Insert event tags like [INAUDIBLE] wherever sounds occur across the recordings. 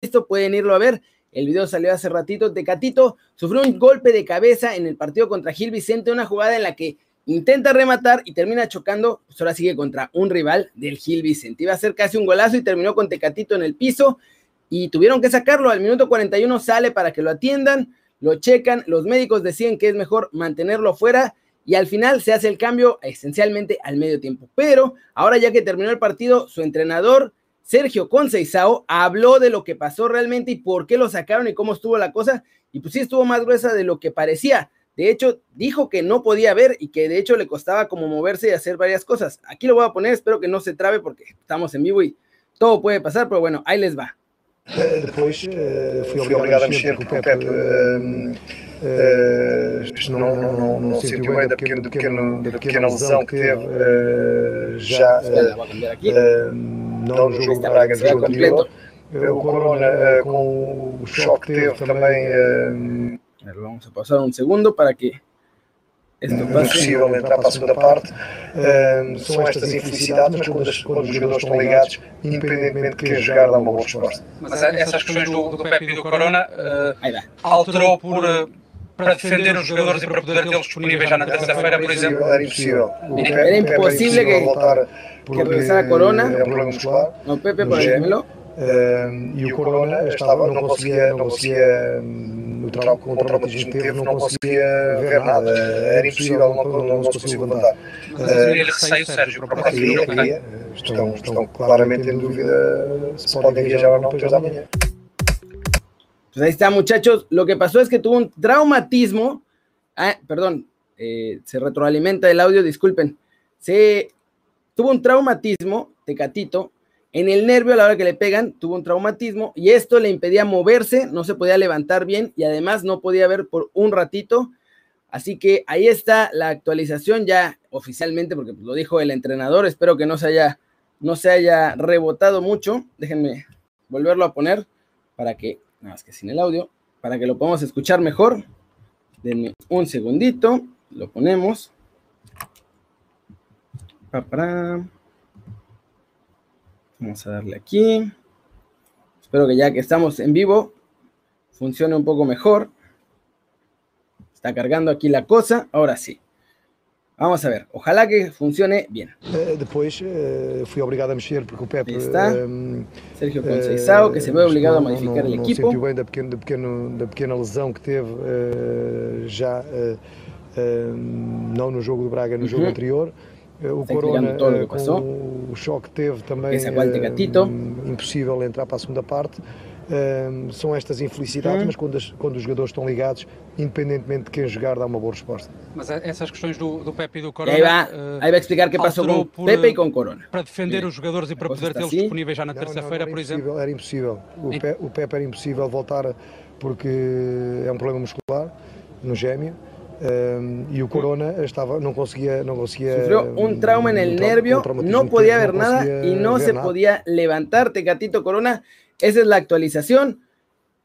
visto, pueden irlo a ver. El video salió hace ratito. Tecatito sufrió un golpe de cabeza en el partido contra Gil Vicente, una jugada en la que intenta rematar y termina chocando, pues ahora sigue contra un rival del Gil Vicente. Iba a ser casi un golazo y terminó con Tecatito en el piso y tuvieron que sacarlo. Al minuto 41 sale para que lo atiendan, lo checan, los médicos deciden que es mejor mantenerlo fuera y al final se hace el cambio esencialmente al medio tiempo. Pero ahora ya que terminó el partido, su entrenador Sergio Conceizao habló de lo que pasó realmente y por qué lo sacaron y cómo estuvo la cosa. Y pues sí estuvo más gruesa de lo que parecía. De hecho, dijo que no podía ver y que de hecho le costaba como moverse y hacer varias cosas. Aquí lo voy a poner, espero que no se trabe porque estamos en vivo y todo puede pasar, pero bueno, ahí les va. Depois uh, fui, fui obrigado a mexer porque o Pepe uh, uh, não, não, não, não sentiu bem da pequena, da, pequena, da pequena lesão que teve uh, já uh, não no jogo de Braga jogo anterior. O Corona com o choque que teve também. Vamos a pasar un segundo para que possível entrar para a segunda parte. Uh, são estas infelicidades, mas quando, as, quando os jogadores estão ligados, independentemente de quem jogar, dá uma boa resposta. Mas essas questões do, do Pepe e do Corona uh, alterou por. Uh, para defender os jogadores e para poder tê-los disponíveis já na terça-feira, por exemplo? Era impossível. Era impossível que, voltar que regresara Corona. É um problema muscular. No, Pepe, por exemplo. Uh, e o Corona estava, não conseguia, não conseguia no trau com o traumatismo que teve, não conseguia ver nada. Era impossível, não, não, não se conseguia levantar. Mas ele receio, Sérgio, para o queria, queria. Estão, estão claramente em dúvida se podem viajar ou não depois da manhã. Pues ahí está, muchachos. Lo que pasó es que tuvo un traumatismo. Ah, perdón, eh, se retroalimenta el audio, disculpen. Se tuvo un traumatismo, Tecatito, en el nervio a la hora que le pegan, tuvo un traumatismo y esto le impedía moverse, no se podía levantar bien y además no podía ver por un ratito. Así que ahí está la actualización ya oficialmente, porque lo dijo el entrenador. Espero que no se haya, no se haya rebotado mucho. Déjenme volverlo a poner para que, nada más que sin el audio, para que lo podamos escuchar mejor. Denme un segundito, lo ponemos. Vamos a darle aquí. Espero que ya que estamos en vivo, funcione un poco mejor. Está cargando aquí la cosa. Ahora sí. Vamos a ver. Ojalá que funcione bien. Uh, depois uh, fui obrigado a mexer porque o Pepe. Ahí está. Uh, Sergio Conceição, que se ve obligado a modificar não, el não equipo. sentiu bem da pequena, da pequena, da pequena lesão que teve já não no jogo do Braga, no jogo anterior. O Está Corona, todo lo que pasó. o choque que teve também, o Tecatito. eh, impossível entrar para a segunda parte. Eh, são estas infelicidades, Hum. mas quando, as- quando os jogadores estão ligados, independentemente de quem jogar, dá uma boa resposta. Mas essas questões do, do Pepe e do Corona. ahí va, eh, ahí va a explicar qué pasó alterou con por, Pepe eh, y con Corona. para defender os jogadores e para poder tê-los assim. disponíveis já na Não, não, terça-feira, por exemplo. Era impossível. O, Pe, o Pepe era impossível voltar porque é um problema muscular no gêmeo. eh, e o Corona estava, não conseguia, não conseguia. Sufrió un trauma en el um um nervio, no que podía teve, ver nada y no ver se nada. podía levantar. Tecatito Corona, esa es la actualización.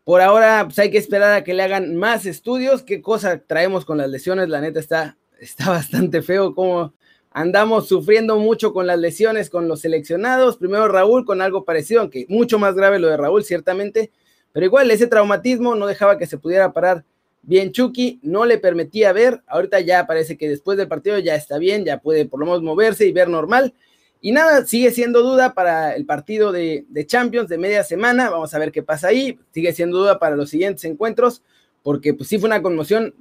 Por ahora pues hay que esperar a que le hagan más estudios. ¿Qué cosa traemos con las lesiones? La neta está, está [LAUGHS] bastante feo como andamos sufriendo mucho con las lesiones con los seleccionados. Primero Raúl con algo parecido, aunque mucho más grave lo de Raúl, ciertamente. Pero igual ese traumatismo no dejaba que se pudiera parar bien Chucky, no le permitía ver. Ahorita ya parece que después del partido ya está bien, ya puede por lo menos moverse y ver normal. Y nada, sigue siendo duda para el partido de, Champions de media semana. Vamos a ver qué pasa ahí. Sigue siendo duda para los siguientes encuentros, porque pues sí fue una conmoción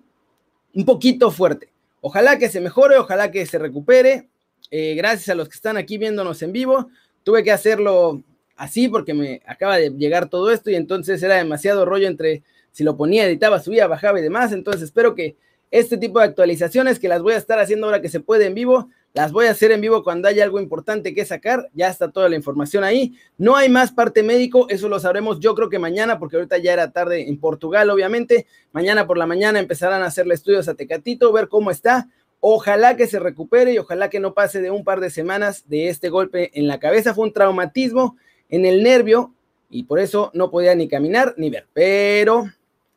un poquito fuerte. Ojalá que se mejore, ojalá que se recupere. Eh, gracias a los que están aquí viéndonos en vivo. Tuve que hacerlo así porque me acaba de llegar todo esto y entonces era demasiado rollo entre si lo ponía, editaba, subía, bajaba y demás. Entonces espero que este tipo de actualizaciones que las voy a estar haciendo ahora que se puede en vivo, las voy a hacer en vivo cuando haya algo importante que sacar. Ya está toda la información ahí. No hay más parte médico, eso lo sabremos yo creo que mañana, porque ahorita ya era tarde en Portugal, obviamente. Mañana por la mañana empezarán a hacerle estudios a Tecatito, ver cómo está. Ojalá que se recupere y ojalá que no pase de un par de semanas de este golpe en la cabeza. Fue un traumatismo en el nervio y por eso no podía ni caminar ni ver. Pero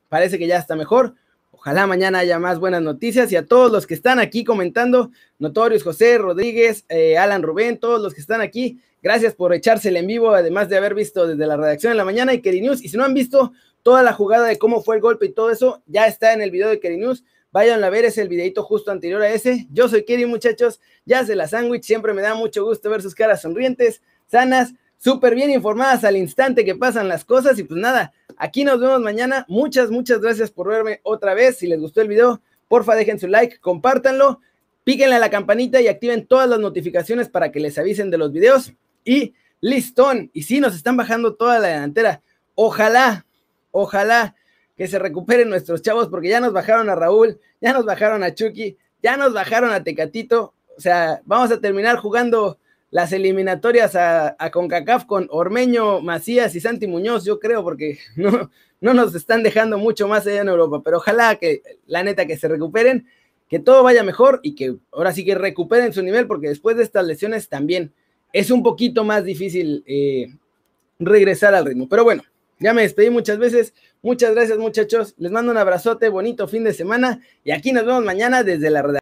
parece que ya está mejor. Ojalá mañana haya más buenas noticias y a todos los que están aquí comentando, Notorios José Rodríguez, eh, Alan Rubén, todos los que están aquí, gracias por echársele en vivo, además de haber visto desde la redacción en la mañana y Keri News. Y si no han visto toda la jugada de cómo fue el golpe y todo eso, ya está en el video de Keri News. Vayan a ver, es el videito justo anterior a ese. Yo soy Keri, muchachos, ya se la sándwich, siempre me da mucho gusto ver sus caras sonrientes, sanas, súper bien informadas al instante que pasan las cosas y pues nada, aquí nos vemos mañana. Muchas, muchas gracias por verme otra vez. Si les gustó el video, porfa dejen su like, compártanlo, píquenle a la campanita y activen todas las notificaciones para que les avisen de los videos y listón. Y si nos están bajando toda la delantera. Ojalá, ojalá que se recuperen nuestros chavos porque ya nos bajaron a Raúl, ya nos bajaron a Chucky, ya nos bajaron a Tecatito. O sea, vamos a terminar jugando las eliminatorias a, CONCACAF con Ormeño, Macías y Santi Muñoz, yo creo, porque [LAUGHS] no, no nos están dejando mucho más allá en Europa, pero ojalá que la neta que se recuperen, que todo vaya mejor y que ahora sí que recuperen su nivel, porque después de estas lesiones también es un poquito más difícil eh, regresar al ritmo. Pero bueno, ya me despedí muchas veces. Muchas gracias muchachos. Les mando un abrazote, bonito fin de semana y aquí nos vemos mañana desde la redacción.